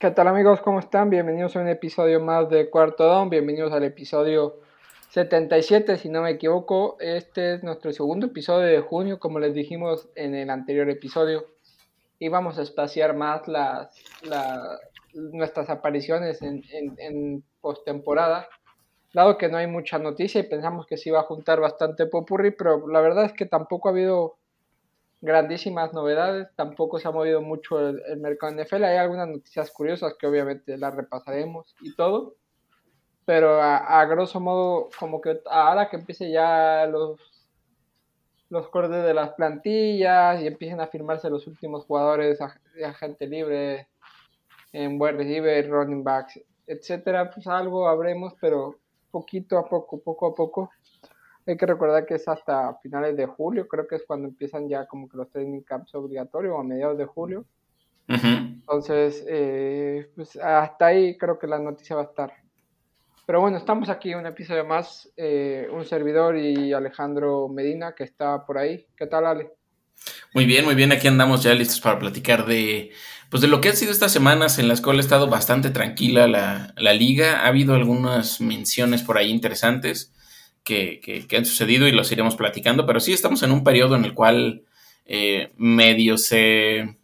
¿Qué tal amigos? ¿Cómo están? Bienvenidos a un episodio más de Cuarto Down. Bienvenidos al episodio 77, si no me equivoco. Este es nuestro segundo episodio de junio, como les dijimos en el anterior episodio. Y vamos a espaciar más las, nuestras apariciones en, en, en postemporada. Dado que no hay mucha noticia y pensamos que se iba a juntar bastante popurri, pero la verdad es que tampoco ha habido grandísimas novedades, tampoco se ha movido mucho el, mercado NFL, hay algunas noticias curiosas que obviamente las repasaremos y todo, pero a, grosso modo, como que ahora que empiece ya los los cortes de las plantillas y empiecen a firmarse los últimos jugadores de agente libre en wide receiver, running backs, etcétera, pues algo habremos, pero poquito a poco, poco a poco hay que recordar que es hasta finales de julio, creo que es cuando empiezan ya como que los training camps obligatorios, o a mediados de julio. Entonces, eh, pues hasta ahí creo que la noticia va a estar. Pero bueno, estamos aquí un episodio más, eh, un servidor y Alejandro Medina que está por ahí. ¿Qué tal, Ale? Muy bien, muy bien, aquí andamos ya listos para platicar de, pues de lo que han sido estas semanas en las cuales ha estado bastante tranquila la, la liga. Ha habido algunas menciones por ahí interesantes que, han sucedido y los iremos platicando, pero sí estamos en un periodo en el cual eh, medio se,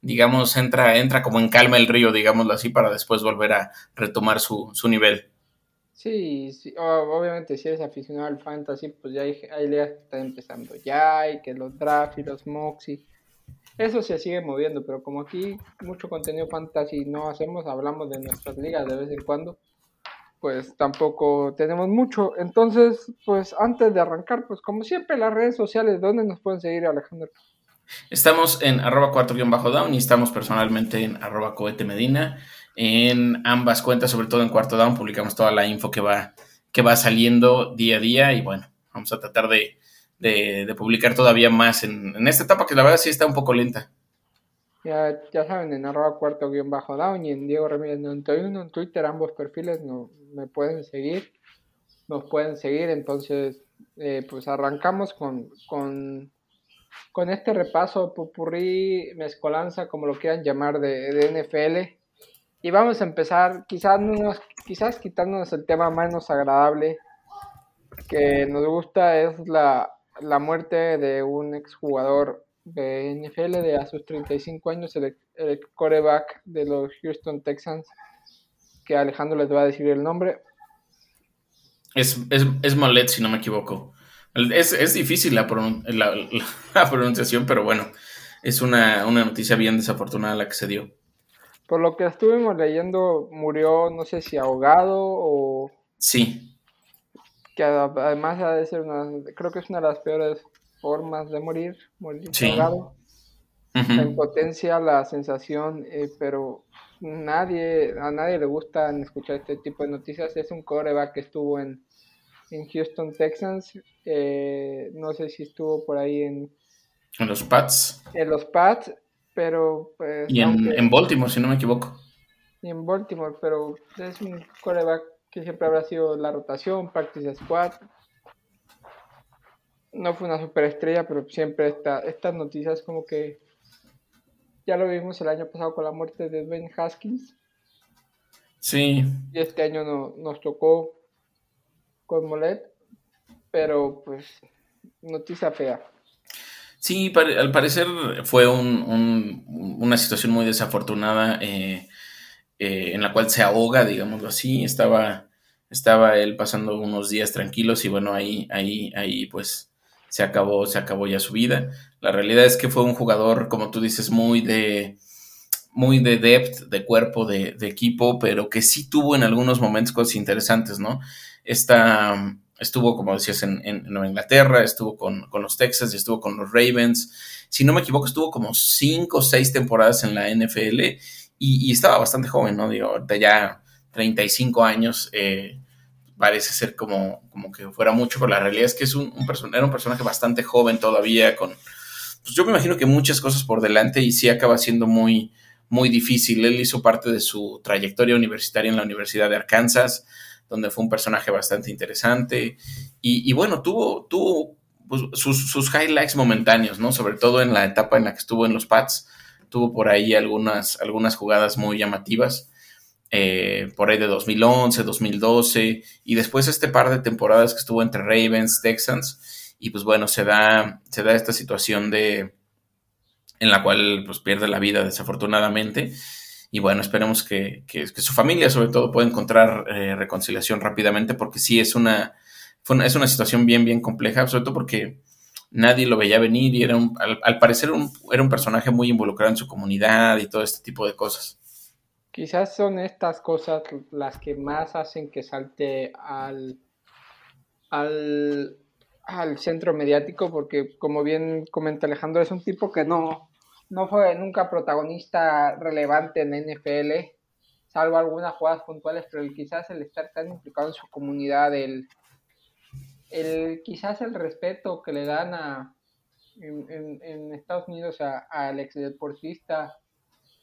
digamos, entra, entra como en calma el río, digámoslo así, para después volver a retomar su, nivel. Sí, sí, obviamente si eres aficionado al fantasy, pues ya hay, hay ligas que están empezando ya, y que los draft y los mocks eso se sigue moviendo, pero como aquí mucho contenido fantasy no hacemos, hablamos de nuestras ligas de vez en cuando, pues tampoco tenemos mucho. Entonces, pues antes de arrancar, pues como siempre, las redes sociales, ¿dónde nos pueden seguir, Alejandro? Estamos en arroba 4-down y estamos personalmente en arroba cohete medina. En ambas cuentas, sobre todo en cuarto down, publicamos toda la info que va, que va saliendo día a día y bueno, vamos a tratar de, publicar todavía más en, en esta etapa que la verdad sí está un poco lenta. Ya, ya saben, en arroba cuarto guion bajo down y en Diego Ramírez 91 en Twitter, ambos perfiles no, me pueden seguir, nos pueden seguir, entonces eh, pues arrancamos con, con, con, este repaso pupurrí, mezcolanza, como lo quieran llamar, de, de NFL. Y vamos a empezar, quizás, quizás quitándonos el tema menos agradable que nos gusta, es la, la muerte de un exjugador de NFL de a sus 35 años, el, el coreback de los Houston Texans, que Alejandro les va a decir el nombre. Es, es, es Molet, si no me equivoco. Es, difícil la, la, pronunciación, pero bueno, es una, una, noticia bien desafortunada la que se dio. Por lo que estuvimos leyendo, murió, no sé si ahogado o... Sí. Que además ha de ser una, creo que es una de las peores formas de morir, morir La impotencia, la sensación, eh, pero nadie, a nadie le gusta escuchar este tipo de noticias. Es un coreback que estuvo en, en Houston Texans, eh, no sé si estuvo por ahí en... En los Pats. En los Pats, pero pues... Y en, en Baltimore, si no me equivoco. Y en Baltimore, pero es un coreback que siempre habrá sido la rotación, practice squad, no fue una superestrella, pero siempre está, estas noticias como que ya lo vimos el año pasado con la muerte de Ben Haskins. Sí. Y este año no, nos tocó con Molet, pero pues noticia fea. Sí, al parecer fue una situación muy desafortunada eh, eh, en la cual se ahoga, digámoslo así. Estaba, estaba él pasando unos días tranquilos y bueno, ahí, ahí, ahí pues se acabó, se acabó ya su vida. La realidad es que fue un jugador, como tú dices, muy de muy de depth, de cuerpo, de, equipo, pero que sí tuvo en algunos momentos cosas interesantes, ¿no? Esta, estuvo, como decías, en, Nueva Inglaterra, estuvo con, los Texas y estuvo con los Ravens. Si no me equivoco, estuvo como cinco o seis temporadas en la NFL y, estaba bastante joven, ¿no? Digo, de ya 35 años, eh, parece ser como, como que fuera mucho, pero la realidad es que es un, un era un personaje bastante joven todavía, con, pues yo me imagino que muchas cosas por delante y sí acaba siendo muy, muy difícil. Él hizo parte de su trayectoria universitaria en la Universidad de Arkansas, donde fue un personaje bastante interesante y, bueno, tuvo, tuvo pues, sus, sus, highlights momentáneos, ¿no? Sobre todo en la etapa en la que estuvo en los Pats, tuvo por ahí algunas, algunas jugadas muy llamativas. Eh, por ahí de 2011, 2012, y después este par de temporadas que estuvo entre Ravens, Texans, y pues bueno, se da, se da esta situación de en la cual pues pierde la vida desafortunadamente, y bueno, esperemos que, su familia sobre todo pueda encontrar eh, reconciliación rápidamente, porque sí es una, es una situación bien, bien compleja, sobre todo porque nadie lo veía venir y era un, al, parecer era un personaje muy involucrado en su comunidad y todo este tipo de cosas. Quizás son estas cosas las que más hacen que salte al, al, al centro mediático, porque como bien comenta Alejandro, es un tipo que no, no fue nunca protagonista relevante en NFL, salvo algunas jugadas puntuales, pero quizás el estar tan implicado en su comunidad, el, el quizás el respeto que le dan a en, en, Estados Unidos al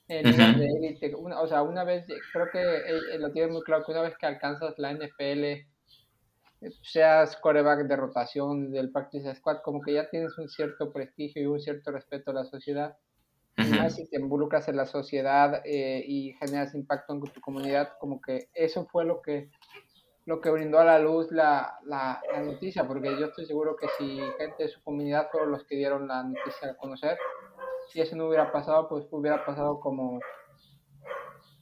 ex deportista o sea, una vez, creo que lo tiene muy claro que una vez que alcanzas la NFL, eh, seas coreback de rotación del practice squad, como que ya tienes un cierto prestigio y un cierto respeto a la sociedad. Más si te involucras en la sociedad eh, y generas impacto en tu comunidad, como que eso fue lo que lo que brindó a la luz la, la, la, noticia, porque yo estoy seguro que si gente de su comunidad fueron los que dieron la noticia a conocer, si eso no hubiera pasado, pues hubiera pasado como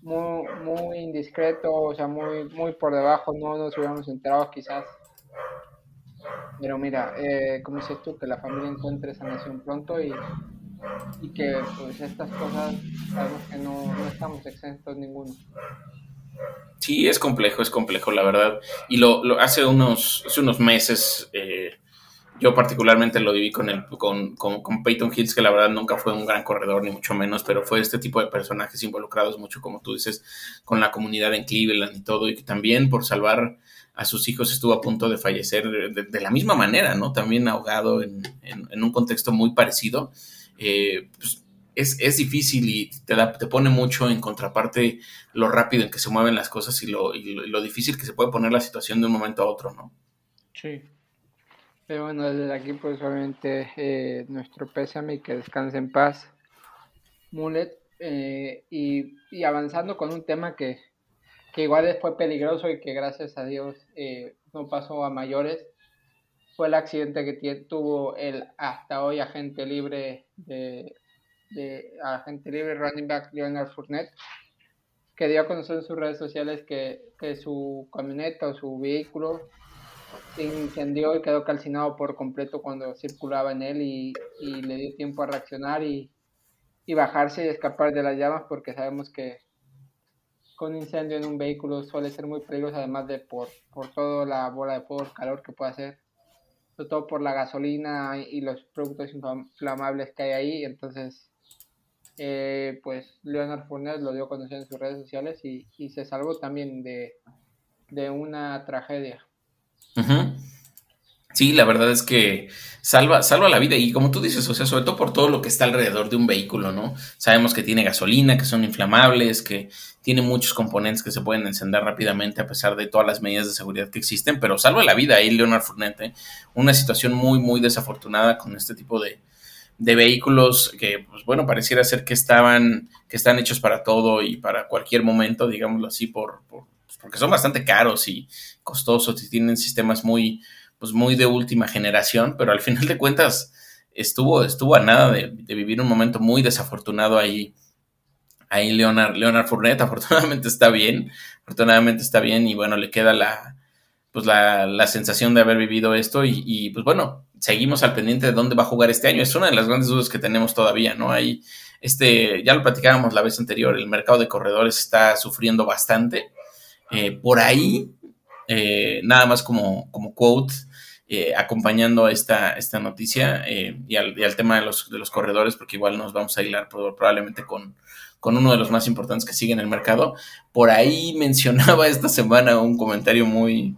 muy, muy indiscreto, o sea, muy, muy por debajo, no nos hubiéramos enterado quizás. Pero mira, eh, como dices tú, que la familia encuentre sanación pronto y, y que pues estas cosas sabemos que no, no estamos exentos ninguno. Sí, es complejo, es complejo, la verdad. Y lo, lo hace unos, hace unos meses eh, yo particularmente lo viví con, el, con, con, Peyton Hills, que la verdad nunca fue un gran corredor, ni mucho menos, pero fue este tipo de personajes involucrados mucho, como tú dices, con la comunidad en Cleveland y todo, y que también por salvar a sus hijos estuvo a punto de fallecer de, la misma manera, ¿no? También ahogado en, en, un contexto muy parecido. Eh, pues es, es, difícil y te, da, te pone mucho en contraparte lo rápido en que se mueven las cosas y lo, y lo difícil que se puede poner la situación de un momento a otro, ¿no? Sí. Pero bueno, desde aquí pues obviamente eh, nuestro pésame y que descanse en paz. Mulet. Eh, y, avanzando con un tema que, que, igual fue peligroso y que gracias a Dios eh, no pasó a mayores, fue el accidente que tuvo el hasta hoy agente libre de, de agente libre running back Leonard Fournette, que dio a conocer en sus redes sociales que, que su camioneta o su vehículo se incendió y quedó calcinado por completo cuando circulaba en él y, le dio tiempo a reaccionar y, bajarse y escapar de las llamas porque sabemos que con incendio en un vehículo suele ser muy peligroso además de por, por toda la bola de fuego, calor que puede hacer, sobre todo por la gasolina y los productos inflamables que hay ahí, entonces eh, pues Leonard Fournette lo dio a conocer en sus redes sociales y, se salvó también de, de una tragedia. Sí, la verdad es que salva, salva la vida y como tú dices, o sea, sobre todo por todo lo que está alrededor de un vehículo, ¿no? Sabemos que tiene gasolina, que son inflamables, que tiene muchos componentes que se pueden encender rápidamente a pesar de todas las medidas de seguridad que existen, pero salva la vida ahí Leonard Fournette, ¿eh? una situación muy, muy desafortunada con este tipo de, de vehículos que, pues bueno, pareciera ser que estaban, que están hechos para todo y para cualquier momento, digámoslo así, por, por porque son bastante caros y costosos y tienen sistemas muy, pues muy de última generación, pero al final de cuentas estuvo, estuvo a nada de, vivir un momento muy desafortunado ahí. Ahí Leonard, Leonard Fournette afortunadamente está bien, afortunadamente está bien y bueno, le queda la, pues la, la sensación de haber vivido esto y, y, pues bueno, seguimos al pendiente de dónde va a jugar este año. Es una de las grandes dudas que tenemos todavía, ¿no? Hay, este, ya lo platicábamos la vez anterior, el mercado de corredores está sufriendo bastante eh, por ahí, eh, nada más como, como quote, eh, acompañando esta, esta noticia y al, tema de los, de los corredores, porque igual nos vamos a hilar probablemente con, con uno de los más importantes que sigue en el mercado. Por ahí mencionaba esta semana un comentario muy,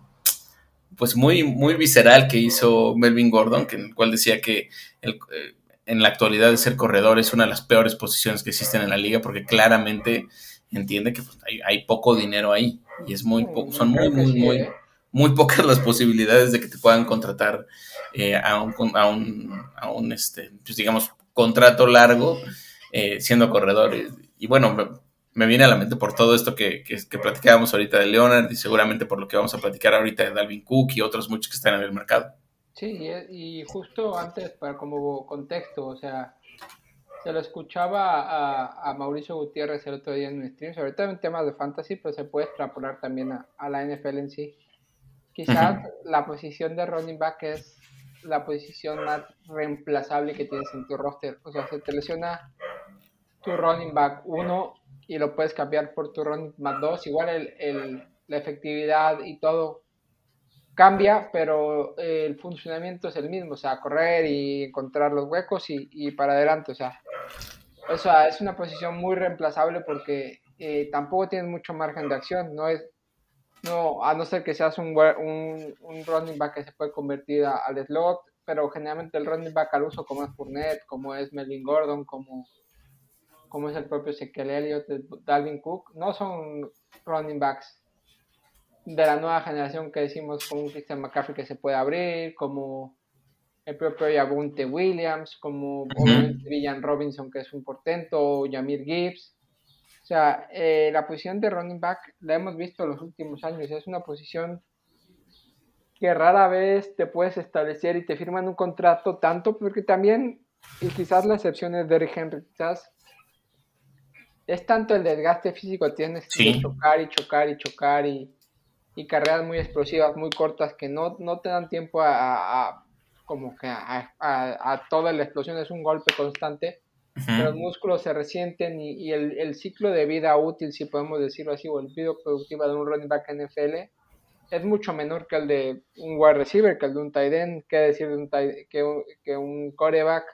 pues muy, muy visceral que hizo Melvin Gordon, que en el cual decía que en la actualidad de ser corredor es una de las peores posiciones que existen en la liga, porque claramente entiende que pues, hay, poco dinero ahí y es muy son muy, muy, muy, ¿eh? muy pocas las posibilidades de que te puedan contratar eh, a, un, a, un, a un, este, pues digamos, contrato largo eh, siendo corredor. Y, bueno, me, viene a la mente por todo esto que, que, platicábamos ahorita de Leonard y seguramente por lo que vamos a platicar ahorita de Dalvin Cook y otros muchos que están en el mercado. Sí, y justo antes, para como contexto, o sea, se lo escuchaba a, a, Mauricio Gutiérrez el otro día en un stream, sobre todo en temas de fantasy, pero se puede extrapolar también a, la NFL en sí. Quizás la posición de running back es la posición más reemplazable que tienes en tu roster. O sea, se te lesiona tu running back 1 y lo puedes cambiar por tu running back 2. Igual el, el, la efectividad y todo cambia, pero el funcionamiento es el mismo, o sea, correr y encontrar los huecos y, y para adelante, o sea, o es una posición muy reemplazable porque eh, tampoco tienes mucho margen de acción, no es, no, a no ser que seas un, un, un running back que se puede convertir al slot, pero generalmente el running back al uso como es Fournette, como es Melvin Gordon, como, como es el propio Ezekiel Elliott, Dalvin Cook, no son running backs de la nueva generación que decimos como un Christian McCaffrey que se puede abrir, como el propio Yabunte Williams, como obviamente Villan Robinson que es un portento, o Yamir Gibbs. O sea, eh, la posición de running back la hemos visto en los últimos años, es una posición que rara vez te puedes establecer y te firman un contrato tanto, porque también, y quizás la excepción es Derrick Henry, quizás es tanto el desgaste físico, tienes que chocar y chocar y chocar y y carreras muy explosivas, muy cortas, que no, no te dan tiempo a, como que a, a, toda la explosión, es un golpe constante, los músculos se resienten y, el, el, ciclo de vida útil, si podemos decirlo así, o el vida productiva de un running back NFL es mucho menor que el de un wide receiver, que el de un tight end, que decir de un que, un, que un coreback.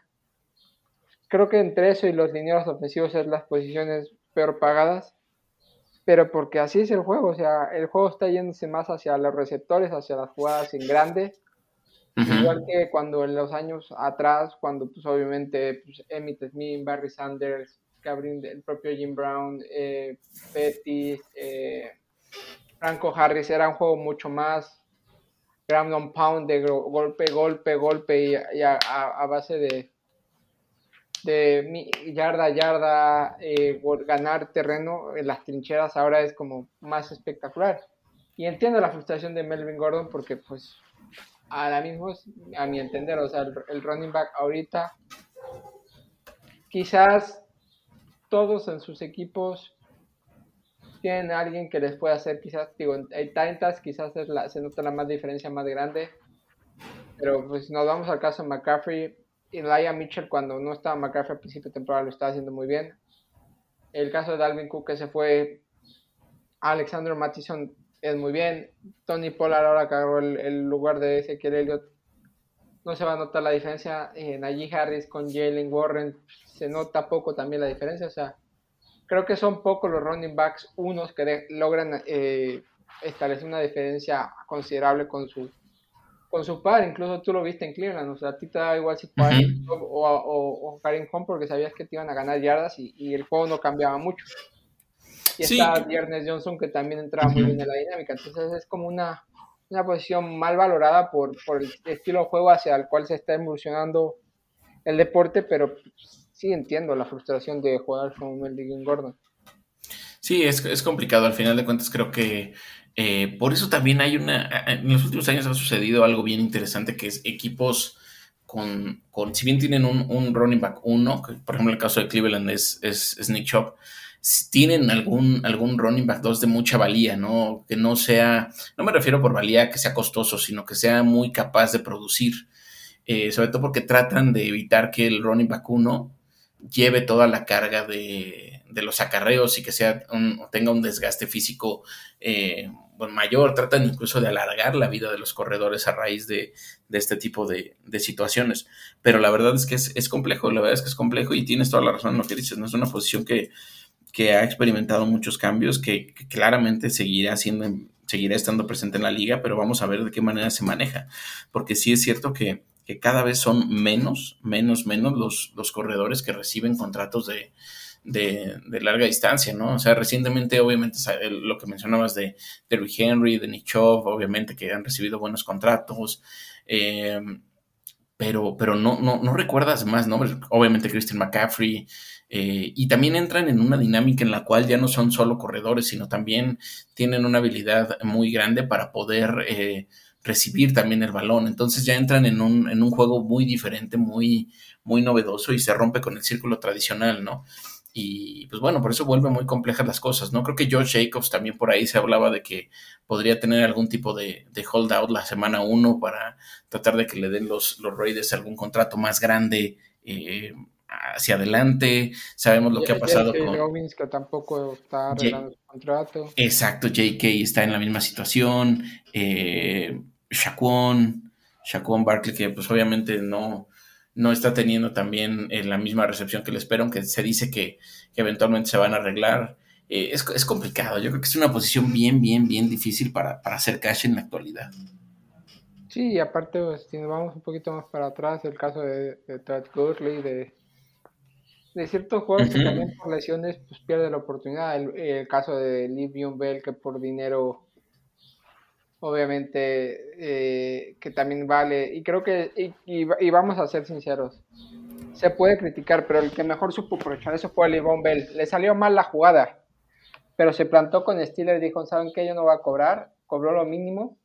Creo que entre eso y los lineros ofensivos es las posiciones peor pagadas pero porque así es el juego, o sea, el juego está yéndose más hacia los receptores, hacia las jugadas en grande, igual que cuando en los años atrás, cuando pues obviamente pues, Emmitt Smith, Barry Sanders, el propio Jim Brown, eh, Pettis, eh, Franco Harris, era un juego mucho más ground pound de golpe, golpe, golpe y, a base de de yarda yarda, eh, ganar terreno en las trincheras ahora es como más espectacular. Y entiendo la frustración de Melvin Gordon porque pues ahora mismo, a mi entender, o sea, el, running back ahorita, quizás todos en sus equipos tienen alguien que les pueda hacer, quizás, digo, en tantas, quizás es la, se nota la más diferencia más grande, pero pues nos vamos al caso de McCaffrey, Elijah Mitchell cuando no estaba McCaffrey al principio de temporada lo estaba haciendo muy bien. El caso de Dalvin Cook que se fue, Alexander Mattison es muy bien. Tony Pollard ahora agarró el, lugar de Ezequiel Elliott. No se va a notar la diferencia. En allí Harris con Jalen Warren se nota poco también la diferencia. O sea, creo que son pocos los running backs unos que logran eh, establecer una diferencia considerable con su con su padre, incluso tú lo viste en Cleveland, o sea, a ti te da igual si padre o, o, Karim Hunt porque sabías que te iban a ganar yardas y, el juego no cambiaba mucho. Y está Viernes Johnson que también entraba muy bien en la dinámica, entonces es como una, una posición mal valorada por, por, el estilo de juego hacia el cual se está evolucionando el deporte, pero sí entiendo la frustración de jugar con Melvin Gordon. Sí, es, es complicado, al final de cuentas creo que eh, por eso también hay una, en los últimos años ha sucedido algo bien interesante que es equipos con, con si bien tienen un, un running back uno, que por ejemplo el caso de Cleveland es, es, Nick Chop, tienen algún, algún running back 2 de mucha valía, ¿no? Que no sea, no me refiero por valía que sea costoso, sino que sea muy capaz de producir. Eh, sobre todo porque tratan de evitar que el running back 1 lleve toda la carga de, de los acarreos y que sea tenga un desgaste físico eh, mayor. Tratan incluso de alargar la vida de los corredores a raíz de, este tipo de, situaciones. Pero la verdad es que es, complejo, la verdad es que es complejo y tienes toda la razón en lo que dices. No es una posición que, que ha experimentado muchos cambios, que, claramente seguirá siendo seguirá estando presente en la liga, pero vamos a ver de qué manera se maneja. Porque sí es cierto que cada vez son menos, menos, menos los, los corredores que reciben contratos de, larga distancia, ¿no? O sea, recientemente, obviamente, lo que mencionabas de, de Henry, de Nichov, obviamente que han recibido buenos contratos, em, pero, pero no, no, no recuerdas más nombres. Obviamente, Christian McCaffrey, Eh, y también entran en una dinámica en la cual ya no son solo corredores, sino también tienen una habilidad muy grande para poder eh, recibir también el balón. Entonces ya entran en un, en un juego muy diferente, muy, muy novedoso y se rompe con el círculo tradicional, ¿no? Y pues bueno, por eso vuelve muy complejas las cosas, ¿no? Creo que George Jacobs también por ahí se hablaba de que podría tener algún tipo de, de holdout la semana 1 para tratar de que le den los, los Raiders algún contrato más grande eh, hacia adelante. Sabemos lo que ha pasado con. Robbins, que tampoco está arreglando su contrato. Exacto, JK está en la misma situación. Eh, Shaquon, Shaquon Barkley, que pues obviamente no, no está teniendo también eh, la misma recepción que le espero, aunque se dice que, eventualmente se van a arreglar. Eh, es, complicado, yo creo que es una posición bien, bien, bien difícil para, hacer cash en la actualidad. Sí, y aparte, pues, si nos vamos un poquito más para atrás, el caso de, de Todd Gurley, de, de ciertos jugadores que también por lesiones pues, pierde la oportunidad. El, caso de Livion Bell, que por dinero obviamente eh, que también vale. Y creo que, y, vamos a ser sinceros, se puede criticar, pero el que mejor supo aprovechar eso fue Livon Bell. Le salió mal la jugada, pero se plantó con Steelers y dijo, ¿saben qué? Yo no voy a cobrar, cobró lo mínimo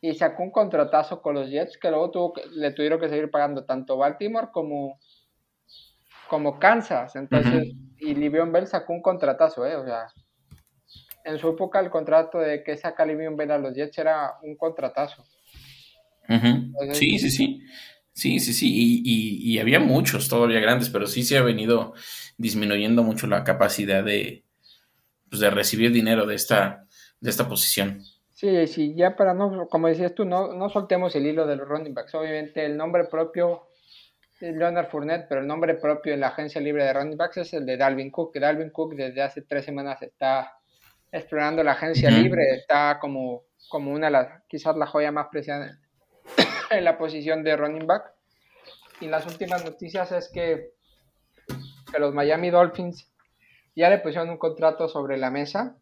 y sacó un contratazo con los Jets que luego tuvo le tuvieron que seguir pagando tanto Baltimore como, como Kansas. Entonces, y Livion Bell sacó un contratazo, ¿eh? O sea, en su época el contrato de que saca Livion Bell a los Jets era un contratazo. sí, sí, sí. Sí, sí, sí. Y, había muchos todavía grandes, pero sí se ha venido disminuyendo mucho la capacidad de, pues, de recibir dinero de esta, de esta posición. Sí, sí, ya para no, como decías tú, no, no soltemos el hilo de los running backs. Obviamente el nombre propio Leonard Fournette, pero el nombre propio en la agencia libre de running backs es el de Dalvin Cook, que Dalvin Cook desde hace tres semanas está explorando la agencia libre, está como, como una de las, quizás la joya más preciada en la posición de running back. Y las últimas noticias es que, que los Miami Dolphins ya le pusieron un contrato sobre la mesa.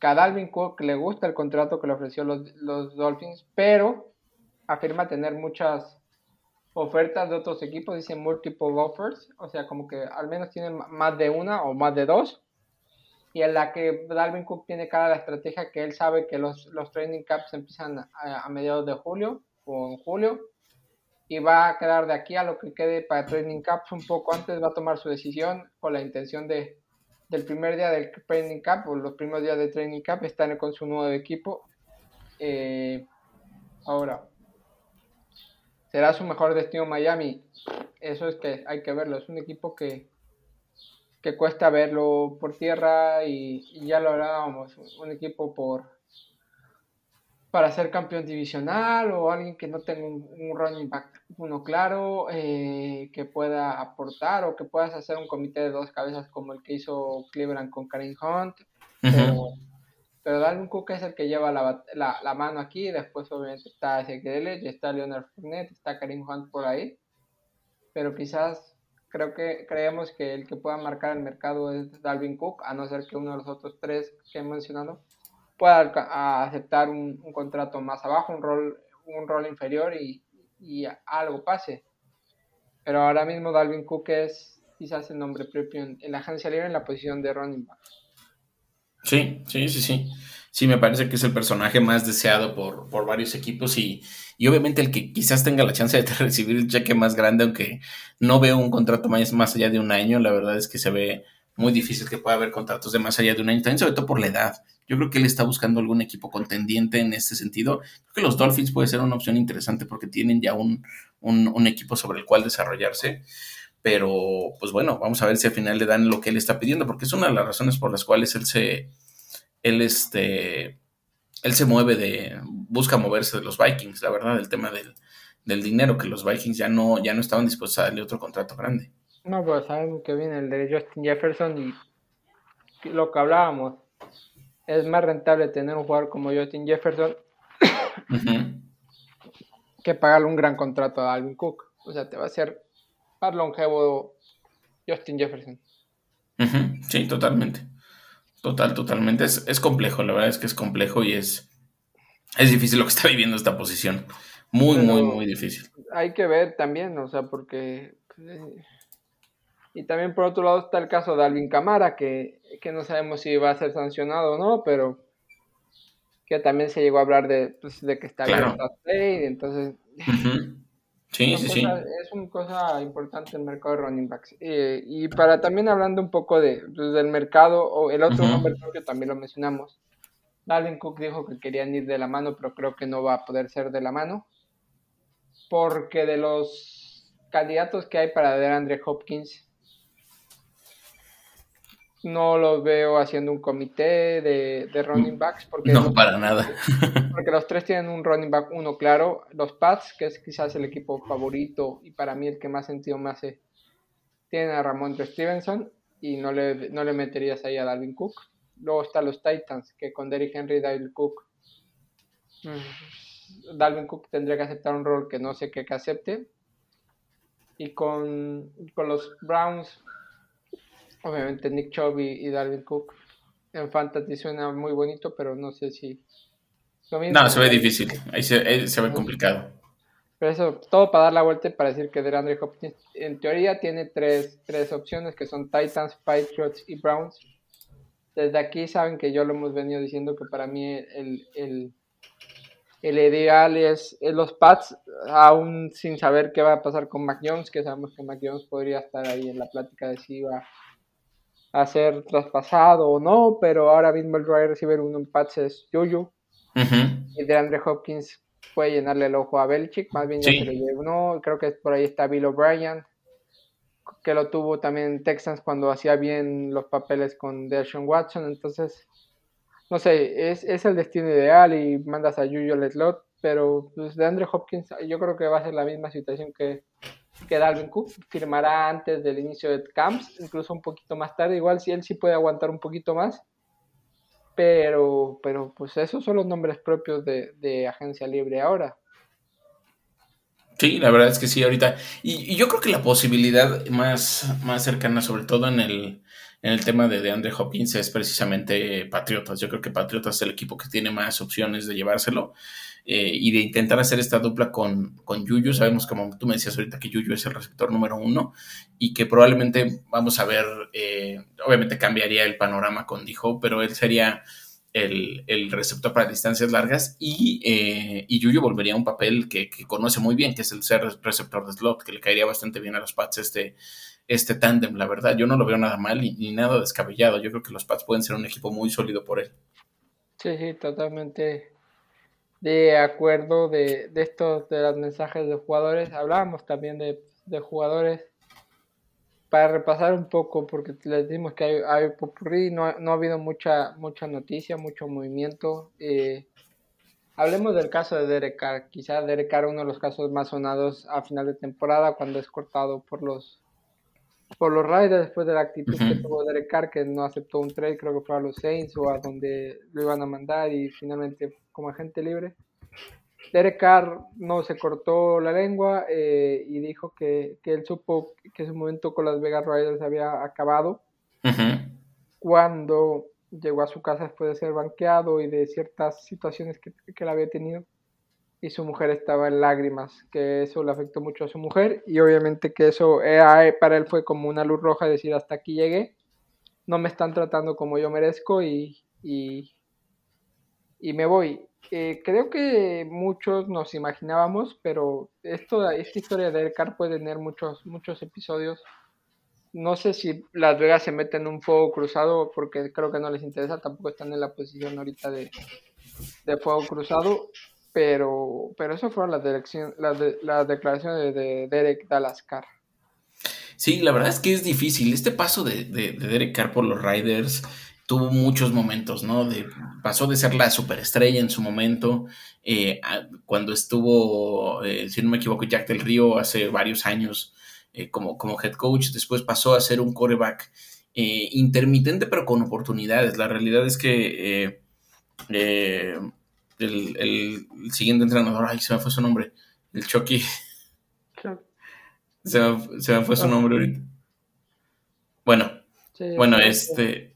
Que a Dalvin Cook le gusta el contrato que le ofreció los, los Dolphins, pero afirma tener muchas ofertas de otros equipos, dice multiple offers, o sea, como que al menos tienen más de una o más de dos y en la que Dalvin Cook tiene cara la estrategia que él sabe que los, los training camps empiezan a, mediados de julio o en julio y va a quedar de aquí a lo que quede para training camps un poco antes, va a tomar su decisión con la intención de del primer día del training camp o los primeros días de training camp estar con su nuevo equipo. Eh, ahora, ¿será su mejor destino Miami? Eso es que hay que verlo, es un equipo que que cuesta verlo por tierra y, ya lo hablábamos, un equipo por para ser campeón divisional o alguien que no tenga un, running back uno claro, eh, que pueda aportar o que puedas hacer un comité de dos cabezas como el que hizo Cleveland con Karim Hunt. pero, Dalvin Cook es el que lleva la, la, mano aquí, después obviamente está Ezequiel y está Leonard Fournette, está Karim Hunt por ahí, pero quizás creo que creemos que el que pueda marcar el mercado es Dalvin Cook, a no ser que uno de los otros tres que he mencionado pueda aceptar un, contrato más abajo, un rol, un rol inferior y, algo pase. Pero ahora mismo Dalvin Cook es quizás el nombre propio en, la agencia libre en la posición de running back. Sí, sí, sí, sí sí me parece que es el personaje más deseado por, por varios equipos y, y, obviamente el que quizás tenga la chance de recibir el cheque más grande, aunque no veo un contrato más, más allá de un año, la verdad es que se ve muy difícil que pueda haber contratos de más allá de un año, también sobre todo por la edad. Yo creo que él está buscando algún equipo contendiente en este sentido. Creo que los Dolphins puede ser una opción interesante porque tienen ya un, un, un equipo sobre el cual desarrollarse pero pues bueno, vamos a ver si al final le dan lo que él está pidiendo, porque es una de las razones por las cuales él se, él este él se mueve de busca moverse de los Vikings, la verdad, el tema del, dinero que los Vikings ya no ya no estaban dispuestos a darle otro contrato grande. No, pues sabemos que viene el de Justin Jefferson y lo que hablábamos es más rentable tener un jugador como Justin Jefferson que pagarle un gran contrato a Alvin Cook. O sea, te va a hacer más longevo Justin Jefferson. Sí, totalmente. Total, totalmente. Es, complejo, la verdad es que es complejo y es, es difícil lo que está viviendo esta posición. Muy, muy, muy difícil. Hay que ver también, o sea, porque eh, Y también por otro lado está el caso de Alvin Camara, que, que no sabemos si va a ser sancionado o no, pero que también se llegó a hablar de, pues, de que está claro. bien entonces sí, sí, sí. Es una cosa importante el mercado de running backs. Eh, y para también hablando un poco de, pues, del mercado, o el otro nombre que también lo mencionamos, Dalvin Cook dijo que querían ir de la mano, pero creo que no va a poder ser de la mano, porque de los candidatos que hay para Andre Hopkins, no lo veo haciendo un comité de, de running backs. Porque no, para nada. porque los tres tienen un running back, uno claro. Los Pats, que es quizás el equipo favorito y para mí el que más sentido me hace, tienen a Ramón Stevenson y no le, no le meterías ahí a Dalvin Cook. Luego están los Titans, que con Derrick Henry y Dalvin Cook. Mm, Dalvin Cook tendría que aceptar un rol que no sé qué que acepte. Y con, con los Browns, Obviamente Nick Chubb y, Dalvin Cook en Fantasy suena muy bonito, pero no sé si... no, se ve difícil, ahí se, se, ve complicado. Pero eso, todo para dar la vuelta y para decir que DeAndre Hopkins en teoría tiene tres, tres opciones que son Titans, Patriots y Browns. Desde aquí saben que yo lo hemos venido diciendo que para mí el, el, el ideal es, los Pats, aún sin saber qué va a pasar con Mac Jones, que sabemos que Mac Jones podría estar ahí en la plática de si va a ser traspasado o no, pero ahora mismo el wide receiver uno en Pats es Juju. Y de Andre Hopkins puede llenarle el ojo a Belichick, más bien ya se lo llevó. Creo que por ahí está Bill O'Brien, que lo tuvo también en Texans cuando hacía bien los papeles con Deshaun Watson. Entonces, no sé, es, es el destino ideal y mandas a Juju al slot, pero pues, de Andre Hopkins yo creo que va a ser la misma situación que que Dalvin Cook firmará antes del inicio de camps, incluso un poquito más tarde, igual si él sí puede aguantar un poquito más, pero, pero pues esos son los nombres propios de, agencia libre ahora. Sí, la verdad es que sí, ahorita. Y, yo creo que la posibilidad más, más cercana, sobre todo en el, en el tema de DeAndre Hopkins, es precisamente Patriotas. Yo creo que Patriotas es el equipo que tiene más opciones de llevárselo. Eh, y de intentar hacer esta dupla con, con Yuyu. Sabemos, como tú me decías ahorita, que Yuyu es el receptor número uno y que probablemente vamos a ver, eh, obviamente cambiaría el panorama con Dijo, pero él sería el, receptor para distancias largas y, eh, y Yuyu volvería a un papel que, conoce muy bien, que es el ser receptor de slot, que le caería bastante bien a los Pats este, este tándem, la verdad. Yo no lo veo nada mal ni nada descabellado. Yo creo que los Pats pueden ser un equipo muy sólido por él. Sí, sí, totalmente de acuerdo de, de estos de los mensajes de jugadores. Hablábamos también de, de, jugadores para repasar un poco, porque les dimos que hay, hay no, no, ha habido mucha, mucha noticia, mucho movimiento. Eh, hablemos del caso de Derek Carr. Quizá Derek Carr uno de los casos más sonados a final de temporada cuando es cortado por los por los Raiders después de la actitud que tuvo Derek Carr que no aceptó un trade, creo que fue a los Saints o a donde lo iban a mandar y finalmente como agente libre. Derek Carr no se cortó la lengua eh, y dijo que, que, él supo que su momento con las Vegas Riders había acabado cuando llegó a su casa después de ser banqueado y de ciertas situaciones que, que él había tenido y su mujer estaba en lágrimas, que eso le afectó mucho a su mujer y obviamente que eso eh, para él fue como una luz roja, decir hasta aquí llegué, no me están tratando como yo merezco y, y, y me voy. Eh, creo que muchos nos imaginábamos, pero esto, esta historia de Car puede tener muchos, muchos episodios. No sé si Las Vegas se meten en un fuego cruzado, porque creo que no les interesa, tampoco están en la posición ahorita de, de fuego cruzado, pero, pero eso fueron las, las, de, las declaraciones de, Derek Dallas Carr. Sí, la verdad es que es difícil. Este paso de, de Derek Carr por los Riders tuvo muchos momentos, ¿no? De, pasó de ser la superestrella en su momento, eh, cuando estuvo, eh, si no me equivoco, Jack del Río hace varios años eh, como, como head coach, después pasó a ser un quarterback intermitente pero con oportunidades. La realidad es que el, el, siguiente entrenador, ay, se me fue su nombre, el Chucky. Se me, se me, fue su nombre ahorita. Bueno, bueno, este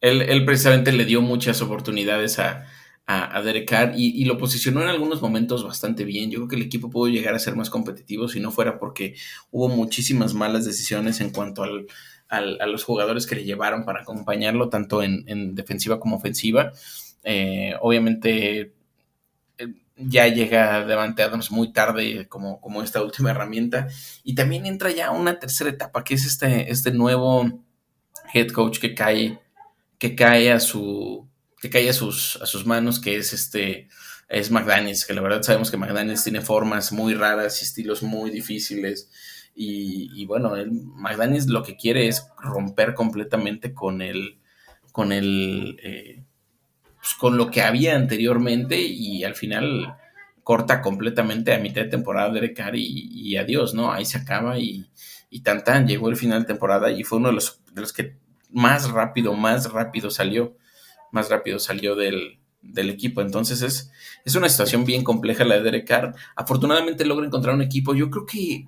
él, precisamente le dio muchas oportunidades a, a, Derek Carr y, lo posicionó en algunos momentos bastante bien. Yo creo que el equipo pudo llegar a ser más competitivo si no fuera porque hubo muchísimas malas decisiones en cuanto al, a los jugadores que le llevaron para acompañarlo, tanto en, defensiva como ofensiva. Eh, obviamente ya llega Devante Adams muy tarde como, como esta última herramienta. Y también entra ya una tercera etapa, que es este, este nuevo head coach que cae, que cae a su que cae a sus, a sus manos, que es este, es McDaniels, que la verdad sabemos que McDaniels tiene formas muy raras y estilos muy difíciles. Y, bueno, el, McDaniels lo que quiere es romper completamente con el, con el, eh, pues con lo que había anteriormente y al final corta completamente a mitad de temporada de Carr y, adiós, ¿no? Ahí se acaba y, y tan tan llegó el final de temporada y fue uno de los, de los que más rápido, más rápido salió más rápido salió del, equipo. Entonces es, es, una situación bien compleja la de Derek Carr. Afortunadamente logra encontrar un equipo. Yo creo que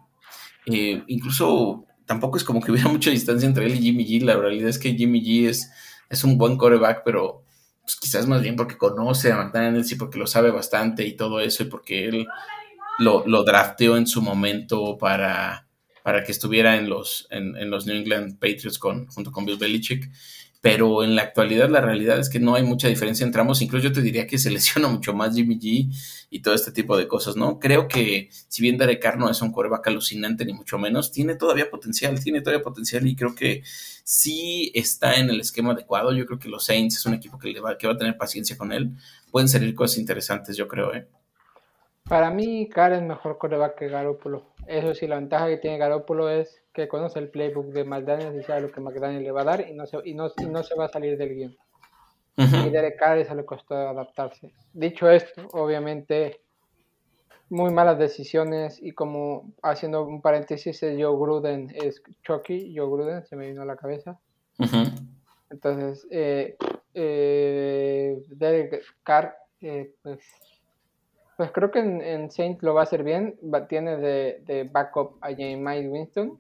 eh, incluso tampoco es como que hubiera mucha distancia entre él y Jimmy G. La realidad es que Jimmy G es, es un buen coreback, pero pues, quizás más bien porque conoce a McDaniels y porque lo sabe bastante y todo eso y porque él lo, lo drafteó en su momento para, para que estuviera en los, en, en los New England Patriots con, junto con Bill Belichick pero en la actualidad la realidad es que no hay mucha diferencia entre ambos, incluso yo te diría que se lesiona mucho más Jimmy G y todo este tipo de cosas, ¿no? Creo que si bien Derek Carr no es un coreback alucinante ni mucho menos, tiene todavía potencial, tiene todavía potencial y creo que sí está en el esquema adecuado, yo creo que los Saints es un equipo que, le va, que va a tener paciencia con él, pueden salir cosas interesantes, yo creo, ¿eh? Para mí, Carr es mejor coreback que Garoppolo. Eso sí, la ventaja que tiene Garoppolo es que conoce el playbook de McDaniels y sabe lo que McDaniels le va a dar y no se, y no, y no se va a salir del guion. Y Derek Carr eso le costó adaptarse. Dicho esto, obviamente, muy malas decisiones y como haciendo un paréntesis, Joe Gruden es Chucky, Joe Gruden se me vino a la cabeza. Entonces, eh, eh, Derek Carr, eh, pues pues creo que en, Saint lo va a hacer bien. tiene de, de, backup a James Winston.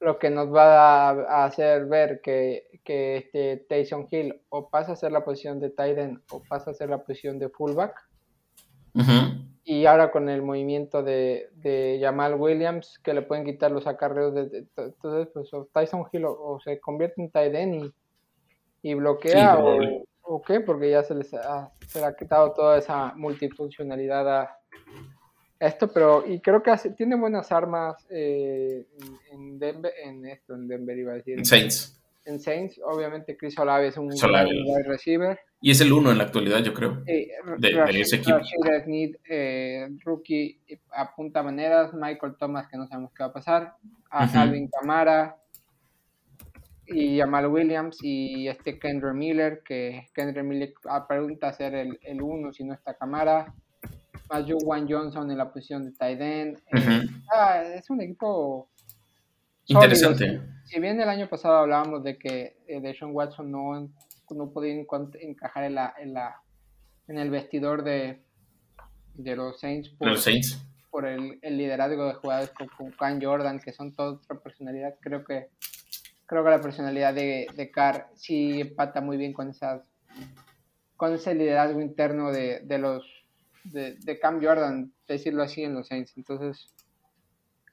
Lo que nos va a, hacer ver que, que este Tyson Hill o pasa a ser la posición de Titan o pasa a ser la posición de fullback. Y ahora con el movimiento de, de, Jamal Williams, que le pueden quitar los acarreos de, entonces pues Tyson Hill o, se convierte en Titan y, y bloquea o, ¿O qué? Porque ya se les ha, se le ha quitado toda esa multifuncionalidad a esto, pero y creo que tiene buenas armas eh, en, Denver, en esto, en Denver iba a decir. En Saints. En Saints, obviamente Chris Olave es un wide receiver. Y es el uno en la actualidad, yo creo, de, ese equipo. Eh, rookie apunta maneras, Michael Thomas, que no sabemos qué va a pasar, a Alvin Camara, y Jamal Williams y este Kendra Miller, que Kendra Miller pregunta ser el, el uno si no está Camara, más Juan Johnson en la posición de tight end. Eh, ah, es un equipo interesante. Si, bien el año pasado hablábamos de que eh, Deshaun Watson no, no podía encajar en, la, en, la, en el vestidor de, de los Saints por, los Saints. por el, el, liderazgo de jugadores como Can Jordan, que son toda otra personalidad, creo que creo que la personalidad de, de Carr sí empata muy bien con esas con ese liderazgo interno de, de los de, de, Cam Jordan, decirlo así en los Saints. Entonces,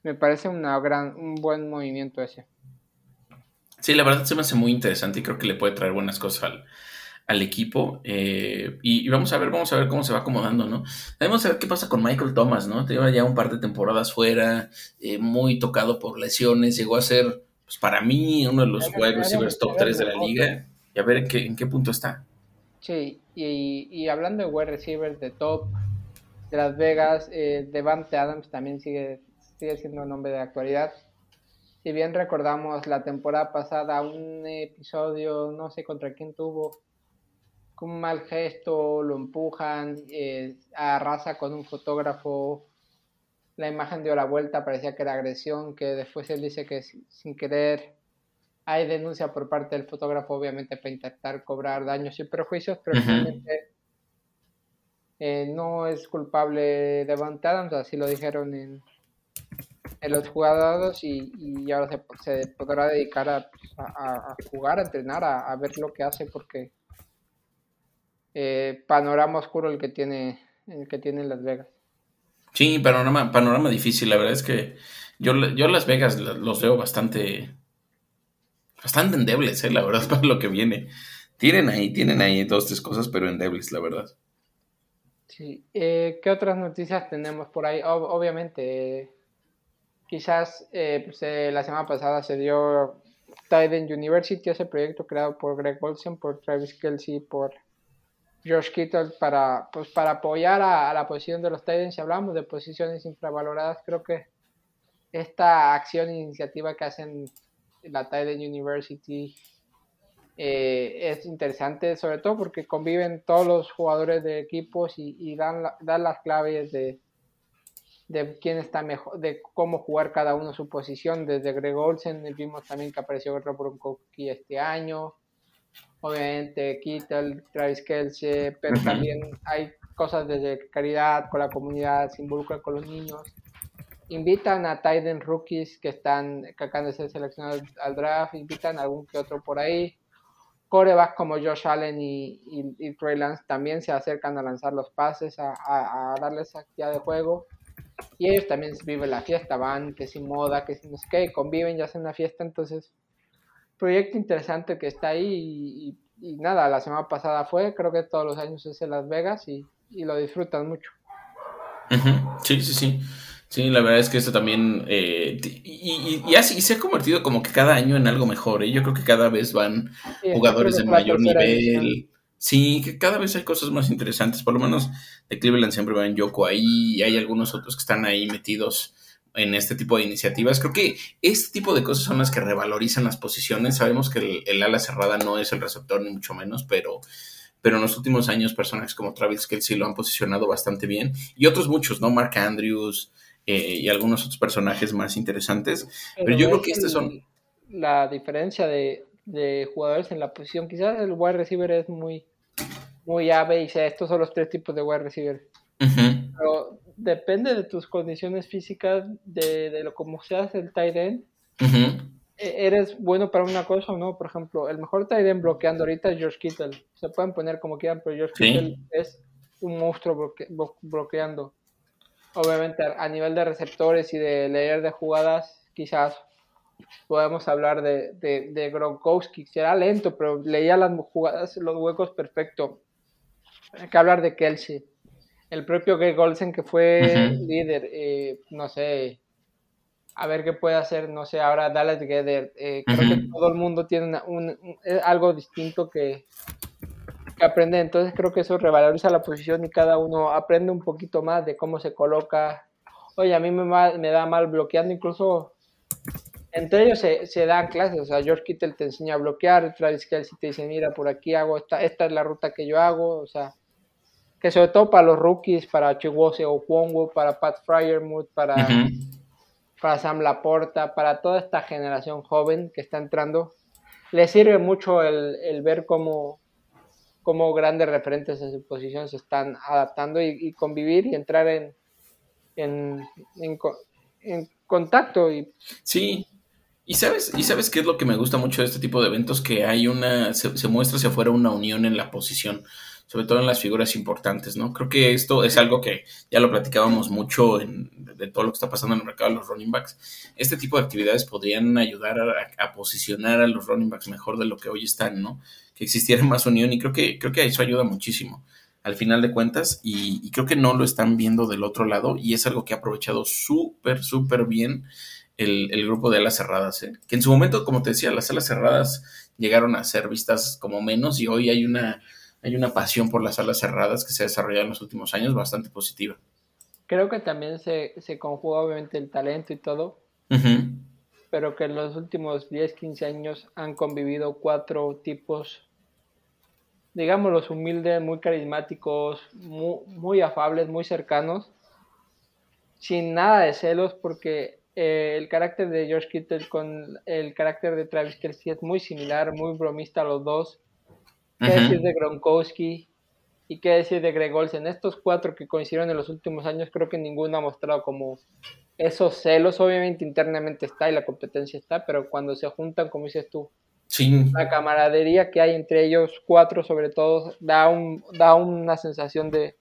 me parece una gran, un buen movimiento ese. Sí, la verdad se me hace muy interesante y creo que le puede traer buenas cosas al, al equipo. Eh, y, vamos a ver, vamos a ver cómo se va acomodando, ¿no? Vamos a ver qué pasa con Michael Thomas, ¿no? Lleva ya un par de temporadas fuera, eh, muy tocado por lesiones, llegó a ser pues para mí, uno de los wide receivers top 3 de la liga. Y a ver en qué, en qué punto está. Sí, y, y hablando de wide receivers de top de Las Vegas, eh, Devante Adams también sigue, sigue siendo un nombre de actualidad. Si bien recordamos la temporada pasada, un episodio, no sé contra quién tuvo, con un mal gesto, lo empujan, eh, arrasa con un fotógrafo la imagen dio la vuelta, parecía que era agresión, que después él dice que sin querer hay denuncia por parte del fotógrafo, obviamente para intentar cobrar daños y perjuicios, pero realmente eh, no es culpable de Adams, así lo dijeron en, en los jugadores y, ahora se, podrá dedicar a, a, jugar, a entrenar, a, ver lo que hace porque eh, panorama oscuro el que tiene el que tiene Las Vegas. Sí, panorama, panorama difícil. La verdad es que yo, yo Las Vegas los veo bastante, bastante endebles, eh, la verdad, para lo que viene. Tienen ahí, tienen ahí dos, tres cosas, pero endebles, la verdad. Sí. Eh, ¿Qué otras noticias tenemos por ahí? obviamente, quizás eh, pues, la semana pasada se dio Tiden University, ese proyecto creado por Greg Olsen, por Travis Kelsey, por George Kittle para, pues, para apoyar a, la posición de los Titans. Si hablamos de posiciones infravaloradas, creo que esta acción e iniciativa que hacen la Titan University eh, es interesante, sobre todo porque conviven todos los jugadores de equipos y, dan, dan las claves de, de quién está mejor, de cómo jugar cada uno su posición. Desde Greg Olsen, vimos también que apareció Rob Gronkowski este año obviamente Kittel, Travis Kelsey, pero también hay cosas desde caridad con la comunidad, se involucran con los niños. Invitan a Tiden rookies que están que acaban de ser seleccionados al draft, invitan a algún que otro por ahí. Corebacks como Josh Allen y, y, Trey Lance también se acercan a lanzar los pases, a, darles actividad de juego. Y ellos también viven la fiesta, van que sin moda, que sin no sé conviven, ya hacen una fiesta, entonces proyecto interesante que está ahí y, nada, la semana pasada fue, creo que todos los años es en Las Vegas y, lo disfrutan mucho. Sí, sí, sí. Sí, la verdad es que esto también, eh, y, y, así se ha convertido como que cada año en algo mejor, ¿eh? yo creo que cada vez van jugadores de mayor nivel, sí, que cada vez hay cosas más interesantes, por lo menos de Cleveland siempre van Yoko ahí, y hay algunos otros que están ahí metidos en este tipo de iniciativas. Creo que este tipo de cosas son las que revalorizan las posiciones. Sabemos que el, ala cerrada no es el receptor, ni mucho menos, pero, pero en los últimos años personajes como Travis Kelsey lo han posicionado bastante bien. Y otros muchos, ¿no? Mark Andrews eh, y algunos otros personajes más interesantes. Pero, yo creo que estos son... La diferencia de, jugadores en la posición, quizás el wide receiver es muy, muy ave y sea, estos son los tres tipos de wide receiver. Pero depende de tus condiciones físicas, de, de lo como seas el tight end, e, eres bueno para una cosa o no. Por ejemplo, el mejor tight end bloqueando ahorita es George Kittle. Se pueden poner como quieran, pero George Kittle es un monstruo bloqueando. Obviamente, a nivel de receptores y de leer de jugadas, quizás podemos hablar de, de, de Gronkowski. Será lento, pero leía las jugadas, los huecos perfecto. Hay que hablar de Kelsey el propio Greg Olsen que fue líder, eh, no sé, a ver qué puede hacer, no sé, ahora Dallas Together, eh, creo que todo el mundo tiene un, algo distinto que, que aprender, entonces creo que eso revaloriza la posición y cada uno aprende un poquito más de cómo se coloca. Oye, a mí me, me da mal bloqueando, incluso entre ellos se, se, dan clases, o sea, George Kittle te enseña a bloquear, Travis Kelsey te dice, mira, por aquí hago, esta, esta es la ruta que yo hago, o sea, que sobre todo para los rookies, para Chihuahua o Kwongo, para Pat Fryermuth, para, para Sam Laporta, para toda esta generación joven que está entrando, le sirve mucho el, ver cómo, cómo, grandes referentes en su posición se están adaptando y, convivir y entrar en, en, en, contacto. Y... Sí, y sabes, y sabes qué es lo que me gusta mucho de este tipo de eventos, que hay una, se, se muestra hacia afuera una unión en la posición sobre todo en las figuras importantes, ¿no? Creo que esto es algo que ya lo platicábamos mucho de todo lo que está pasando en el mercado de los running backs. Este tipo de actividades podrían ayudar a, posicionar a los running backs mejor de lo que hoy están, ¿no? Que existiera más unión y creo que, creo que eso ayuda muchísimo al final de cuentas y, creo que no lo están viendo del otro lado y es algo que ha aprovechado súper, súper bien el, el, grupo de alas cerradas, ¿eh? que en su momento, como te decía, las alas cerradas llegaron a ser vistas como menos y hoy hay una hay una pasión por las salas cerradas que se ha desarrollado en los últimos años bastante positiva. Creo que también se, se conjuga obviamente el talento y todo, pero que en los últimos 10, 15 años han convivido cuatro tipos, digamos los humildes, muy carismáticos, muy, afables, muy cercanos, sin nada de celos porque eh, el carácter de George Kittle con el carácter de Travis Kelsey es muy similar, muy bromista los dos qué decir de Gronkowski y qué decir de Greg Olsen. Estos cuatro que coincidieron en los últimos años, creo que ninguno ha mostrado como esos celos. Obviamente internamente está y la competencia está, pero cuando se juntan, como dices tú, Sí. La camaradería que hay entre ellos cuatro, sobre todo, da, un, da una sensación de,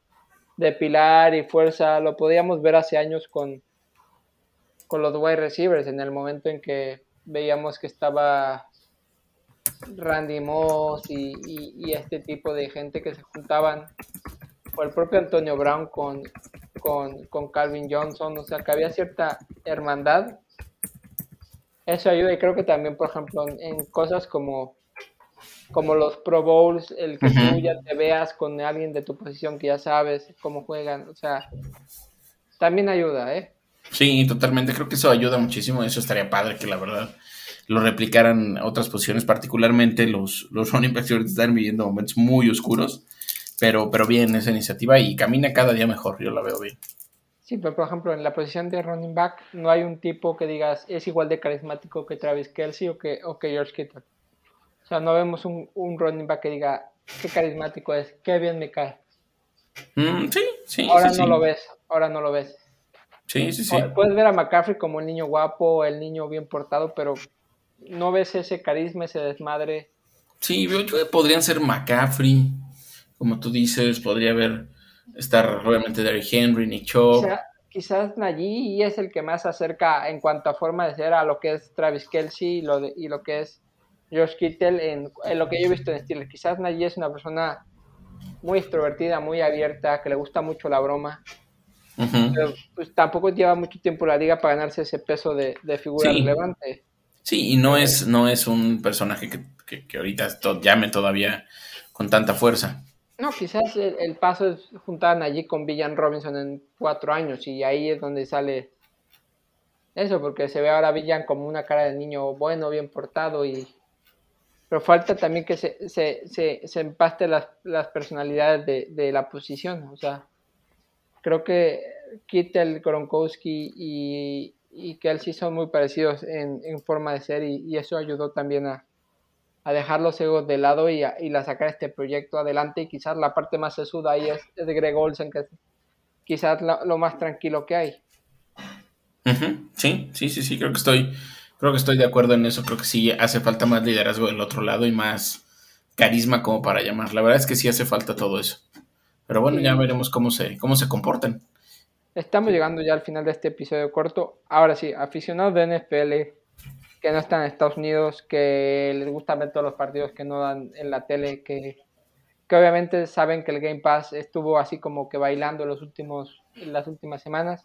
de pilar y fuerza. Lo podíamos ver hace años con, con los wide receivers, en el momento en que veíamos que estaba Randy Moss y, este tipo de gente que se juntaban, o el propio Antonio Brown con, con, Calvin Johnson, o sea, que había cierta hermandad. Eso ayuda y creo que también, por ejemplo, en, cosas como, como los Pro Bowls, el que tú ya te veas con alguien de tu posición que ya sabes cómo juegan, o sea, también ayuda, ¿eh? Sí, totalmente, creo que eso ayuda muchísimo, eso estaría padre que la verdad lo replicaran otras posiciones, particularmente los, los running backs están viviendo momentos muy oscuros, pero, pero bien esa iniciativa y camina cada día mejor, yo la veo bien. Sí, pero por ejemplo, en la posición de running back no hay un tipo que digas es igual de carismático que Travis Kelsey o que, o que George Kittle. O sea, no vemos un, un running back que diga qué carismático es, qué bien me cae. Mm, sí, sí. Ahora no lo ves, ahora no lo ves. Sí, sí, sí. Puedes ver a McCaffrey como el niño guapo, el niño bien portado, pero no ves ese carisma, ese desmadre. Sí, podrían ser McCaffrey, como tú dices, podría haber, estar obviamente Derrick Henry, Nick Chubb. quizás Najee es el que más acerca en cuanto a forma de ser a lo que es Travis Kelsey y lo, y lo que es Josh Kittle en, lo que yo he visto en Steelers. Quizás Najee es una persona muy extrovertida, muy abierta, que le gusta mucho la broma. Pero pues tampoco lleva mucho tiempo la liga para ganarse ese peso de, figura relevante. Sí, y no es, no es un personaje que, que, ahorita llame todavía con tanta fuerza. No, quizás el, paso es juntar allí con Villan Robinson en cuatro años y ahí es donde sale eso, porque se ve ahora Villan como una cara de niño bueno, bien portado y... Pero falta también que se, se, se, se empaste las, las personalidades de, de, la posición. O sea, creo que Kittel, Gronkowski y, y que él sí son muy parecidos en, forma de ser y, eso ayudó también a, dejar los egos de lado y a, y sacar este proyecto adelante y quizás la parte más sesuda ahí es, de Greg Olsen que es quizás lo, más tranquilo que hay. Sí, sí, sí, sí, creo que estoy creo que estoy de acuerdo en eso, creo que sí hace falta más liderazgo del otro lado y más carisma como para llamar. La verdad es que sí hace falta todo eso. Pero bueno, ya veremos cómo se cómo se comportan. Estamos llegando ya al final de este episodio corto. Ahora sí, aficionados de NFL que no están en Estados Unidos, que les gusta ver todos los partidos que no dan en la tele, que, que obviamente saben que el Game Pass estuvo así como que bailando los últimos, las últimas semanas.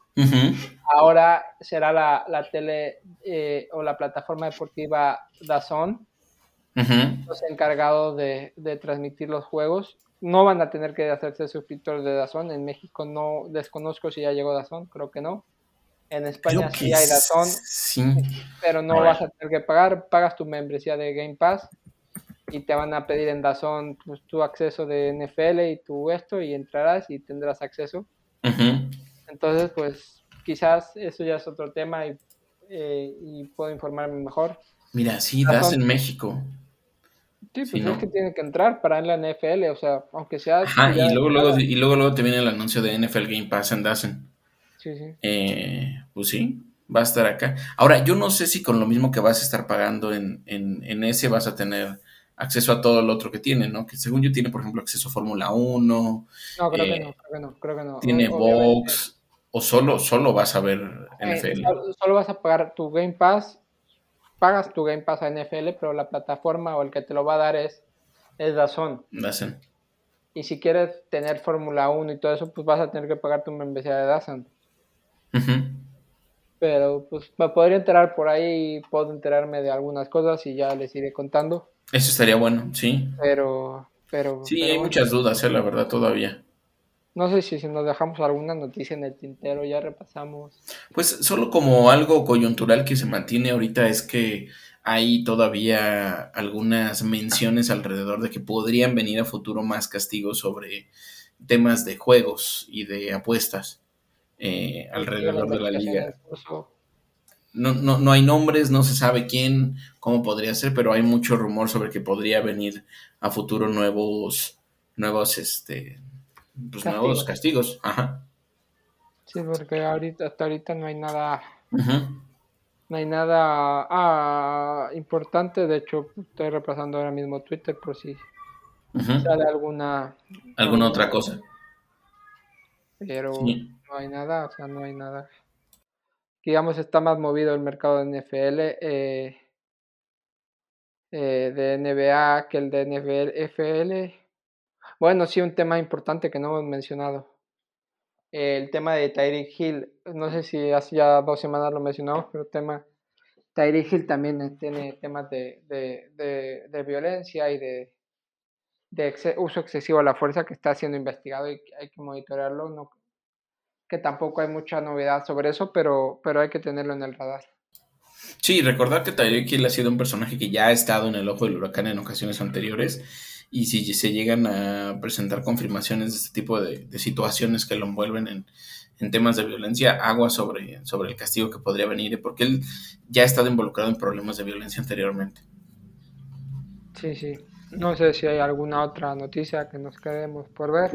Ahora será la, la tele eh, o la plataforma deportiva DAZN, los encargados de, de transmitir los juegos no van a tener que hacerse suscriptores de Dazón. En México no desconozco si ya llegó Dazón, creo que no. En España sí hay Dazón, pero no vas a tener que pagar. Pagas tu membresía de Game Pass y te van a pedir en Dazón pues, tu acceso de NFL y tu esto y entrarás y tendrás acceso. Entonces, pues quizás eso ya es otro tema y, eh, y puedo informarme mejor. Mira, sí, das en México. Sí, pues es que tiene que entrar para en la NFL, o sea, aunque sea... y luego, luego, y luego, luego te viene el anuncio de NFL Game Pass en Dazen. Sí, sí. Eh, pues sí, va a estar acá. Ahora, yo no sé si con lo mismo que vas a estar pagando en, en, ese vas a tener acceso a todo lo otro que tiene, ¿no? Que según yo tiene, por ejemplo, acceso a Fórmula 1. No, creo que eh, no, creo que no, creo que no. Tiene box, o solo, solo vas a ver NFL. Eh, solo vas a pagar tu Game Pass pagas tu Game Pass a NFL, pero la plataforma o el que te lo va a dar es, es Dazón. Dazón. Y si quieres tener Fórmula 1 y todo eso, pues vas a tener que pagar tu membresía de Dazón. Pero pues me podría enterar por ahí, puedo enterarme de algunas cosas y ya les iré contando. Eso estaría bueno, sí. Pero, pero. Sí, hay muchas dudas, eh, la verdad, todavía. No sé si, si nos dejamos alguna noticia en el tintero, ya repasamos. Pues solo como algo coyuntural que se mantiene ahorita es que hay todavía algunas menciones alrededor de que podrían venir a futuro más castigos sobre temas de juegos y de apuestas eh, alrededor de la liga. No, no, no hay nombres, no se sabe quién, cómo podría ser, pero hay mucho rumor sobre que podría venir a futuro nuevos, nuevos, este, pues nuevos castigos, ajá. Sí, porque ahorita, hasta ahorita no hay nada. No hay nada ah, importante, de hecho estoy repasando ahora mismo Twitter por si sale alguna... ¿Alguna otra cosa? Pero no hay nada, o sea, no hay nada. Digamos, está más movido el mercado de NFL, eh, eh, de NBA que el de NFL. Bueno, sí, un tema importante que no hemos mencionado el tema de Tyreek Hill, no sé si hace ya dos semanas lo mencionamos, pero tema Tyreek Hill también tiene temas de, de, violencia y de, uso excesivo de la fuerza que está siendo investigado y hay que monitorearlo. No, que tampoco hay mucha novedad sobre eso, pero, pero hay que tenerlo en el radar. Sí, recordar que Tyreek Hill ha sido un personaje que ya ha estado en el ojo del huracán en ocasiones anteriores y si se llegan a presentar confirmaciones de este tipo de, situaciones que lo envuelven en, temas de violencia, agua sobre, sobre el castigo que podría venir, porque él ya ha estado involucrado en problemas de violencia anteriormente. Sí, sí. No sé si hay alguna otra noticia que nos quedemos por ver.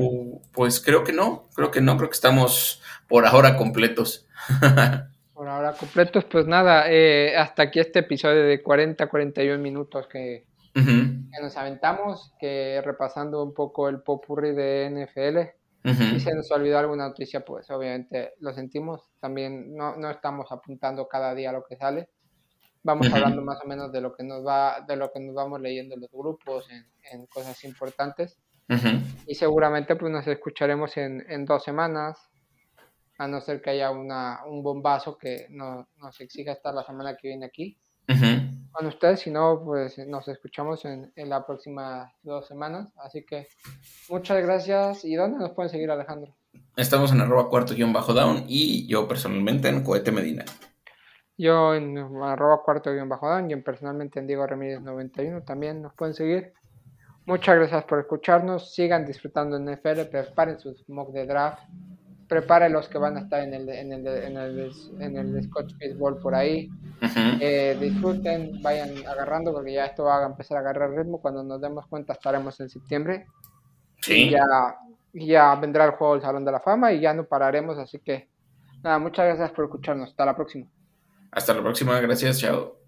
pues creo que no, creo que no, creo que estamos por ahora completos. por ahora completos, pues nada, eh, hasta aquí este episodio de 40-41 minutos que, que nos aventamos, que repasando un poco el popurri de NFL. Si se nos olvidó alguna noticia, pues obviamente lo sentimos. También no, no estamos apuntando cada día lo que sale. Vamos hablando más o menos de lo que nos va, de lo que nos vamos leyendo en los grupos, en, en cosas importantes. Y seguramente pues nos escucharemos en, en, dos semanas, a no ser que haya una, un bombazo que no, nos exija estar la semana que viene aquí con ustedes, si no, pues nos escuchamos en, en las próximas dos semanas. Así que muchas gracias. ¿Y dónde nos pueden seguir, Alejandro? Estamos en arroba cuarto guion bajo down y yo personalmente en Cohete Medina. Yo en arroba cuarto guion bajo down y en personalmente en Diego Ramírez 91 también nos pueden seguir. Muchas gracias por escucharnos. Sigan disfrutando en NFL. Preparen sus mock de draft prepara los que van a estar en el, en el, en el, en el Scotch Baseball por ahí. Eh, disfruten, vayan agarrando, porque ya esto va a empezar a agarrar ritmo. Cuando nos demos cuenta, estaremos en septiembre. Sí. Ya, ya vendrá el juego del Salón de la Fama y ya no pararemos. Así que, nada, muchas gracias por escucharnos. Hasta la próxima. Hasta la próxima, gracias, chao.